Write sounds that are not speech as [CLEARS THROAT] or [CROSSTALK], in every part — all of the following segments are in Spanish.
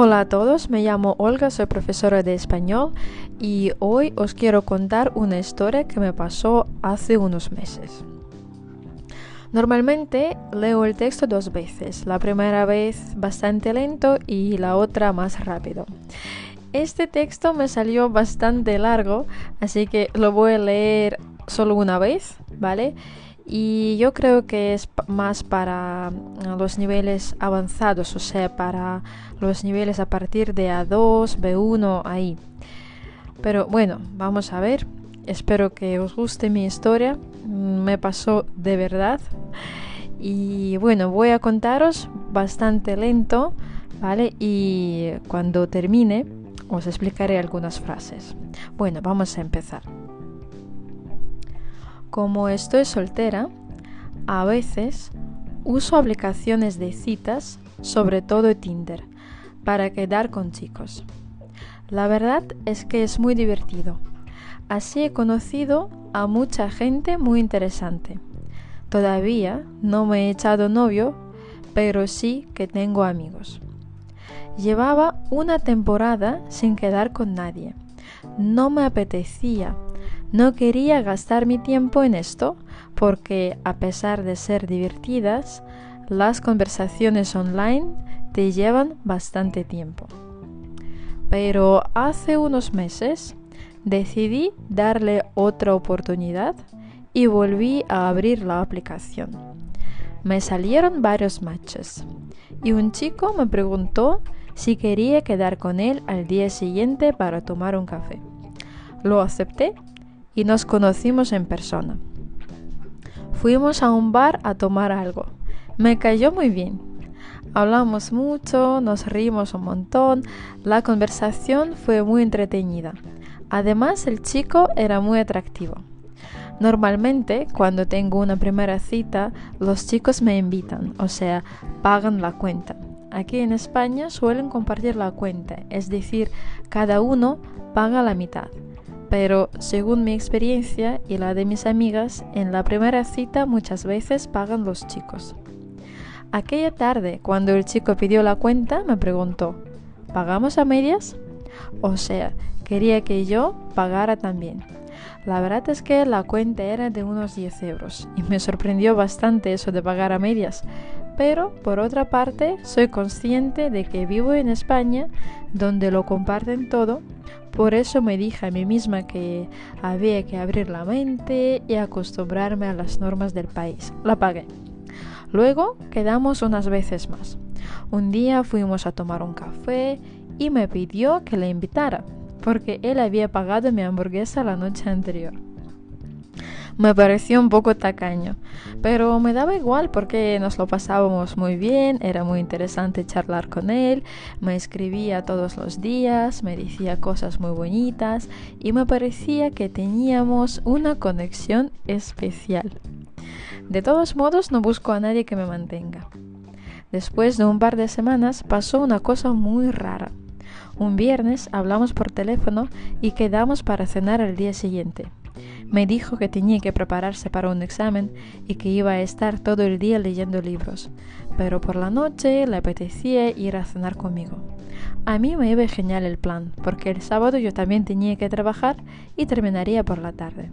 Hola a todos, me llamo Olga, soy profesora de español y hoy os quiero contar una historia que me pasó hace unos meses. Normalmente leo el texto dos veces, la primera vez bastante lento y la otra más rápido. Este texto me salió bastante largo, así que lo voy a leer solo una vez, ¿vale? Y yo creo que es más para mm, los niveles avanzados, o sea, para los niveles a partir de A2, B1, ahí. Pero bueno, vamos a ver. Espero que os guste mi historia. Mm, me pasó de verdad. Y bueno, voy a contaros bastante lento, ¿vale? Y cuando termine os explicaré algunas frases. Bueno, vamos a empezar. Como estoy soltera, a veces uso aplicaciones de citas, sobre todo Tinder, para quedar con chicos. La verdad es que es muy divertido. Así he conocido a mucha gente muy interesante. Todavía no me he echado novio, pero sí que tengo amigos. Llevaba una temporada sin quedar con nadie. No me apetecía no quería gastar mi tiempo en esto porque a pesar de ser divertidas, las conversaciones online te llevan bastante tiempo. Pero hace unos meses decidí darle otra oportunidad y volví a abrir la aplicación. Me salieron varios matches y un chico me preguntó si quería quedar con él al día siguiente para tomar un café. Lo acepté y nos conocimos en persona. Fuimos a un bar a tomar algo. Me cayó muy bien. Hablamos mucho, nos rimos un montón, la conversación fue muy entretenida. Además, el chico era muy atractivo. Normalmente, cuando tengo una primera cita, los chicos me invitan, o sea, pagan la cuenta. Aquí en España suelen compartir la cuenta, es decir, cada uno paga la mitad pero según mi experiencia y la de mis amigas, en la primera cita muchas veces pagan los chicos. Aquella tarde, cuando el chico pidió la cuenta, me preguntó, ¿pagamos a medias? O sea, quería que yo pagara también. La verdad es que la cuenta era de unos 10 euros y me sorprendió bastante eso de pagar a medias. Pero, por otra parte, soy consciente de que vivo en España, donde lo comparten todo por eso me dije a mí misma que había que abrir la mente y acostumbrarme a las normas del país. La pagué. Luego quedamos unas veces más. Un día fuimos a tomar un café y me pidió que le invitara, porque él había pagado mi hamburguesa la noche anterior me pareció un poco tacaño, pero me daba igual porque nos lo pasábamos muy bien, era muy interesante charlar con él, me escribía todos los días, me decía cosas muy bonitas y me parecía que teníamos una conexión especial. De todos modos, no busco a nadie que me mantenga. Después de un par de semanas pasó una cosa muy rara. Un viernes hablamos por teléfono y quedamos para cenar el día siguiente. Me dijo que tenía que prepararse para un examen y que iba a estar todo el día leyendo libros, pero por la noche le apetecía ir a cenar conmigo. A mí me iba genial el plan, porque el sábado yo también tenía que trabajar y terminaría por la tarde.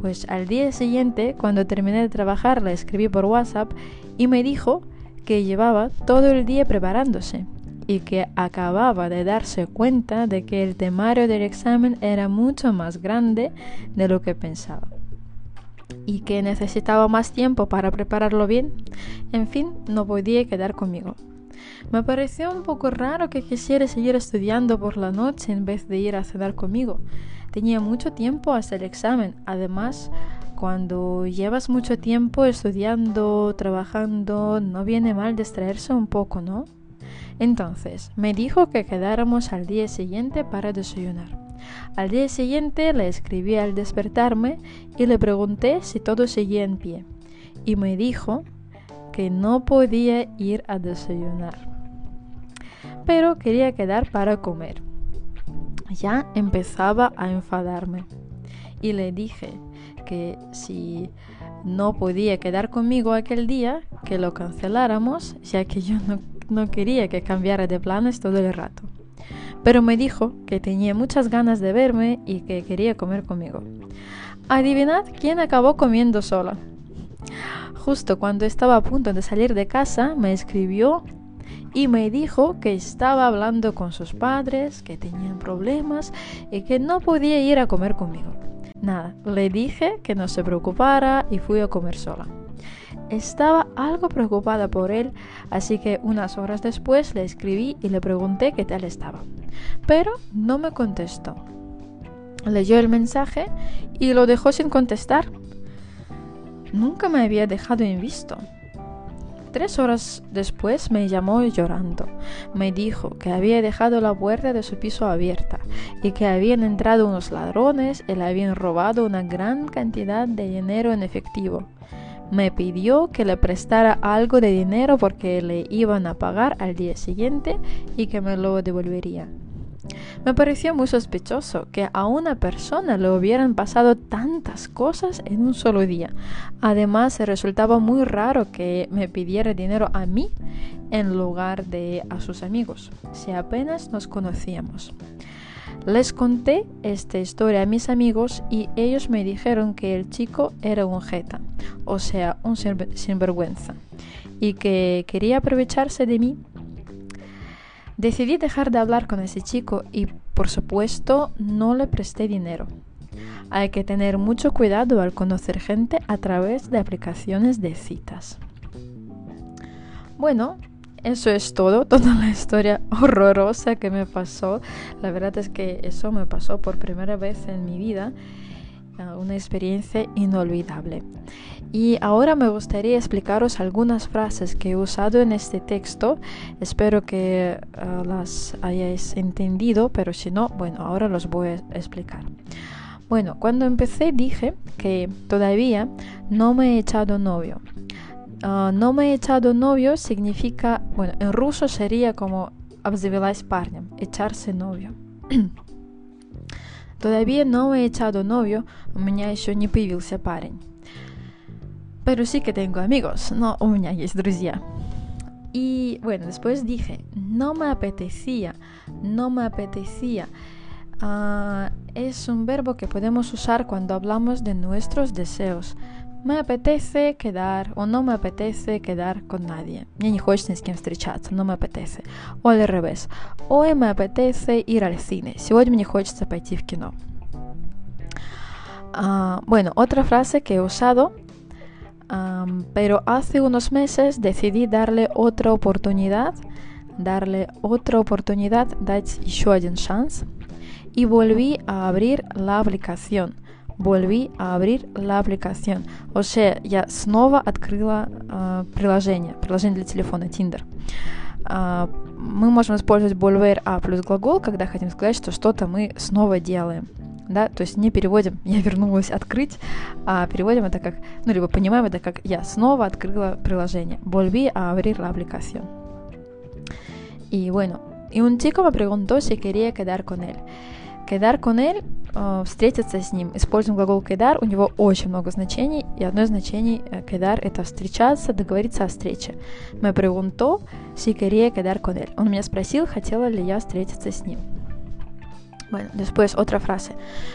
Pues al día siguiente, cuando terminé de trabajar, le escribí por WhatsApp y me dijo que llevaba todo el día preparándose y que acababa de darse cuenta de que el temario del examen era mucho más grande de lo que pensaba y que necesitaba más tiempo para prepararlo bien. En fin, no podía quedar conmigo. Me pareció un poco raro que quisiera seguir estudiando por la noche en vez de ir a cenar conmigo. Tenía mucho tiempo hasta el examen. Además, cuando llevas mucho tiempo estudiando, trabajando, no viene mal distraerse un poco, ¿no? Entonces me dijo que quedáramos al día siguiente para desayunar. Al día siguiente le escribí al despertarme y le pregunté si todo seguía en pie. Y me dijo que no podía ir a desayunar, pero quería quedar para comer. Ya empezaba a enfadarme y le dije que si no podía quedar conmigo aquel día, que lo canceláramos, ya que yo no no quería que cambiara de planes todo el rato. Pero me dijo que tenía muchas ganas de verme y que quería comer conmigo. Adivinad quién acabó comiendo sola. Justo cuando estaba a punto de salir de casa, me escribió y me dijo que estaba hablando con sus padres, que tenían problemas y que no podía ir a comer conmigo. Nada, le dije que no se preocupara y fui a comer sola. Estaba algo preocupada por él, así que unas horas después le escribí y le pregunté qué tal estaba. Pero no me contestó. Leyó el mensaje y lo dejó sin contestar. Nunca me había dejado en visto. Tres horas después me llamó llorando. Me dijo que había dejado la puerta de su piso abierta y que habían entrado unos ladrones y le habían robado una gran cantidad de dinero en efectivo. Me pidió que le prestara algo de dinero porque le iban a pagar al día siguiente y que me lo devolvería. Me pareció muy sospechoso que a una persona le hubieran pasado tantas cosas en un solo día. Además, resultaba muy raro que me pidiera dinero a mí en lugar de a sus amigos, si apenas nos conocíamos. Les conté esta historia a mis amigos y ellos me dijeron que el chico era un jeta, o sea, un sinvergüenza, y que quería aprovecharse de mí Decidí dejar de hablar con ese chico y por supuesto no le presté dinero. Hay que tener mucho cuidado al conocer gente a través de aplicaciones de citas. Bueno, eso es todo, [LAUGHS] toda la historia horrorosa que me pasó. La verdad es que eso me pasó por primera vez en mi vida una experiencia inolvidable. Y ahora me gustaría explicaros algunas frases que he usado en este texto. Espero que ah, las hayáis entendido, pero si no, bueno, ahora los voy a explicar. Bueno, cuando empecé dije que todavía no me he echado novio. Ah, no me he echado novio significa, bueno, en ruso sería como обзавелась парнем, echarse novio. [CLEARS THROAT] Todavía no he echado novio, у меня еще не появился парень. Pero sí que tengo amigos, no, у меня есть друзья. Y bueno, después dije, no me apetecía, no me apetecía. Uh, es un verbo que podemos usar cuando hablamos de nuestros deseos. Me apetece quedar o no me apetece quedar con nadie. Мне не хочется ни с кем встречаться, no me apetece. O al revés. Hoy me apetece ir al cine. Сегодня мне хочется пойти в кино. Uh, bueno, otra frase que he usado, um, pero hace unos meses decidí darle otra oportunidad, darle otra oportunidad, дать еще один шанс, y volví a abrir la aplicación Volví a abrir la aplicación. O sea, я снова открыла uh, приложение, приложение для телефона Tinder. Uh, мы можем использовать volver a плюс глагол, когда хотим сказать, что что-то мы снова делаем. Да, то есть не переводим [LAUGHS] «я вернулась открыть», а переводим это как, ну, либо понимаем это как «я снова открыла приложение». Volví a abrir la aplicación. Y bueno, y un chico me preguntó si quería quedar con él. Con él э, встретиться с ним. Используем глагол кедар, у него очень много значений, и одно из значений кедар — это встречаться, договориться о встрече. Preguntó si quería quedar con él. Он меня спросил, хотела ли я встретиться с ним. Bueno, después otra frase.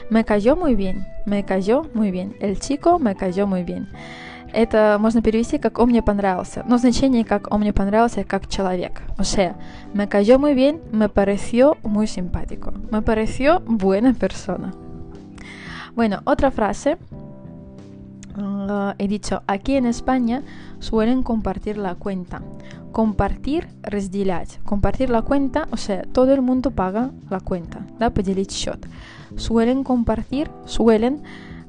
Me cayó muy bien. Me cayó muy bien. El chico me cayó muy bien. Это можно перевести как «он мне понравился», но значение как «он мне понравился» как человек. O sea, me cayó muy bien, me pareció muy simpático. Me pareció buena persona. Bueno, otra frase. Uh, he dicho, aquí en España suelen compartir la cuenta. Compartir, разделять. Compartir la cuenta, o sea, todo el mundo paga la cuenta, да, поделить счет. Suelen compartir, suelen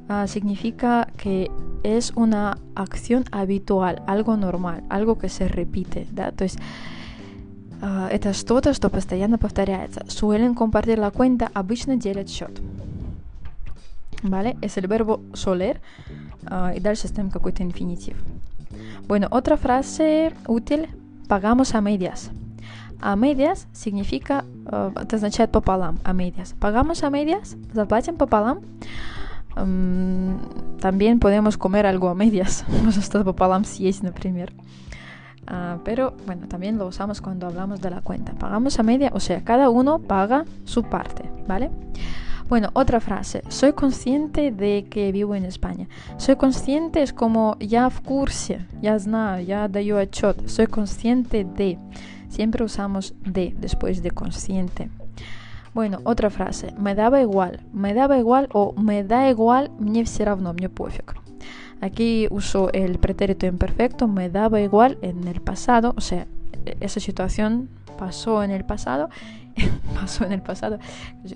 uh, significa que es una acción habitual, algo normal, algo que se repite, да, то есть uh, это что-то, что постоянно повторяется. Suelen compartir la cuenta, обычно делят счет. ¿Vale? Es el verbo soler uh, y дальше ставим какой-то инфинитив. Bueno, otra frase útil, pagamos a medias. A medias significa, uh, это означает пополам, a medias. Pagamos a medias, заплатим пополам. También podemos comer algo a medias. Можно что-то пополам съесть, например. Ah, pero bueno, también lo usamos cuando hablamos de la cuenta. Pagamos a media, o sea, cada uno paga su parte, ¿vale? Bueno, otra frase. Soy consciente de que vivo en España. Soy consciente es como ya в курсе, ya знаю, ya даю отчет. Soy consciente de. Siempre usamos de después de consciente. Bueno, otra frase. Me daba igual. Me daba igual o me da igual, мне все равно, мне пофиг. Aquí uso el pretérito imperfecto, me daba igual en el pasado, o sea, esa situación pasó en el pasado, [LAUGHS] pasó en el pasado,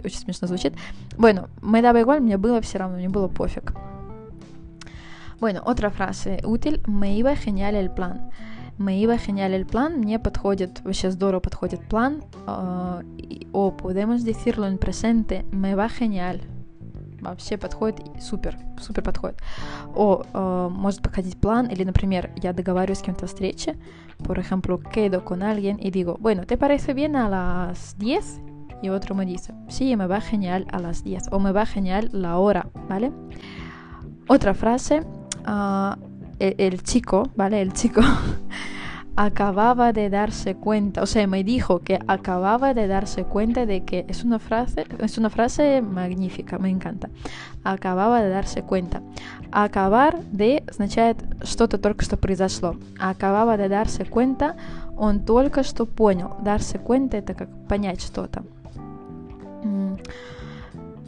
очень смешно звучит. Bueno, me daba igual, мне было все равно, мне было пофиг. Bueno, otra frase útil, me iba genial el plan. Me iba genial el plan, мне подходит, вообще здорово подходит план, uh, o podemos decirlo en presente, me va genial, вообще подходит супер, супер подходит. О, э, может подходить план, или, например, я договариваюсь с кем-то встрече, por ejemplo, quedo con alguien y digo, bueno, ¿te parece bien a las 10? Y otro me dice, sí, me va genial a las 10 o me va genial la hora, ¿vale? Otra frase, uh, el, el chico, ¿vale? El chico [LAUGHS] acababa de darse cuenta, o sea, me dijo que acababa de darse cuenta de que es una frase, es una frase magnífica, me encanta. Acababa de darse cuenta. Acabar de означает что-то только что произошло. Acababa de darse cuenta, он только что понял. Darse cuenta это как понять что-то.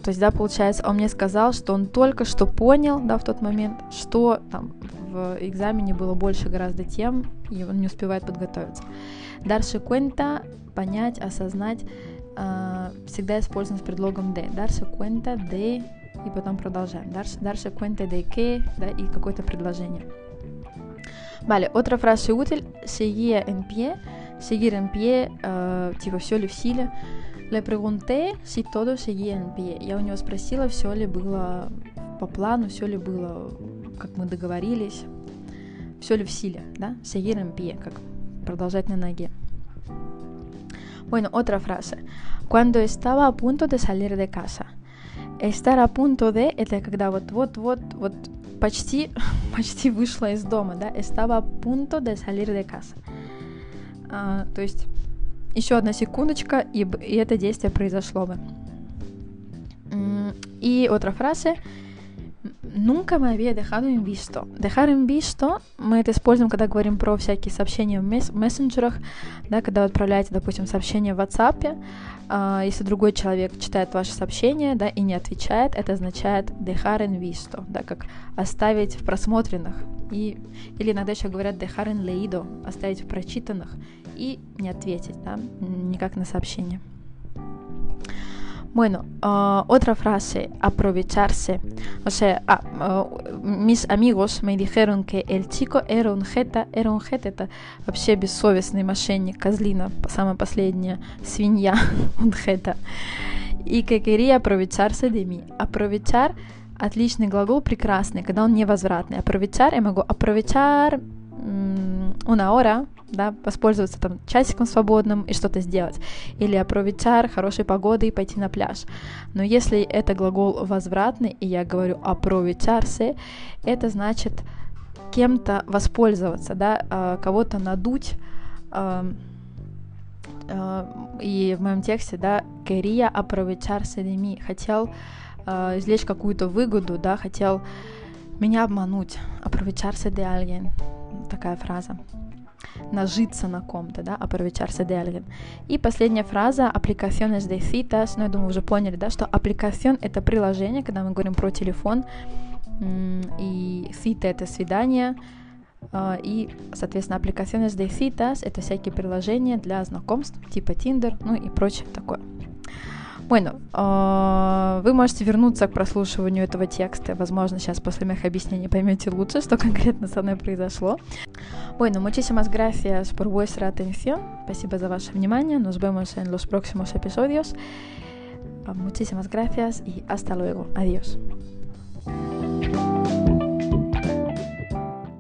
То есть, да, получается, он мне сказал, что он только что понял, да, в тот момент, что там в экзамене было больше гораздо тем, и он не успевает подготовиться. Darse cuenta, понять, осознать, э, всегда используем с предлогом de. Darse cuenta de, и потом продолжаем. Darse, darse cuenta de que, да, и какое-то предложение. Vale, otra frase útil, seguía en pie, seguir en pie, э, типа все ли в силе. Le pregunté si todo seguía en pie. Я у него спросила, все ли было по плану, все ли было как мы договорились, все ли в силе, да? Seguir en как продолжать на ноге. Bueno, otra frase. Cuando estaba a punto de salir de casa. Estar a punto de, это когда вот, вот, вот, вот почти, [LAUGHS] почти вышла из дома, да? Estaba a punto de salir de casa. А, то есть еще одна секундочка, и, и это действие произошло бы. И otra frase. Nunca me había dejado en visto. Dejar en visto мы это используем, когда говорим про всякие сообщения в мессенджерах, да, когда вы отправляете, допустим, сообщение в WhatsApp, э, если другой человек читает ваше сообщение, да, и не отвечает, это означает dejar en visto, да, как оставить в просмотренных, и, или иногда еще говорят dejar en leído, оставить в прочитанных и не ответить, да, никак на сообщение. Bueno, uh, otra frase, aprovecharse. O sea, ah, uh, mis amigos me dijeron que el chico era un jeta, era un jeta, это вообще бессовестный мошенник, козлина, самая последняя свинья, [LAUGHS] un jeta. И que quería aprovecharse de mí. Aprovechar отличный глагол, прекрасный, когда он невозвратный. Aprovechar, я могу aprovechar una hora, да, воспользоваться там часиком свободным и что-то сделать. Или aprovechar хорошей погоды и пойти на пляж. Но если это глагол возвратный, и я говорю aprovecharse, это значит кем-то воспользоваться, да, кого-то надуть, и в моем тексте, да, quería aprovecharse de mí, хотел извлечь какую-то выгоду, да, хотел меня обмануть, aprovecharse de alguien, такая фраза нажиться на ком-то, да, aprovecharse de alguien. И последняя фраза, aplicaciones de citas, ну, я думаю, уже поняли, да, что applicación — это приложение, когда мы говорим про телефон, и cita — это свидание, и, соответственно, aplicaciones de citas — это всякие приложения для знакомств, типа Tinder, ну и прочее такое. Bueno, вы можете вернуться к прослушиванию этого текста. Возможно, сейчас после моих объяснений поймете лучше, что конкретно со мной произошло. Bueno, muchísimas gracias por vuestra atención. Спасибо за ваше внимание. Nos vemos en los próximos episodios. Muchísimas gracias y hasta luego. Adiós.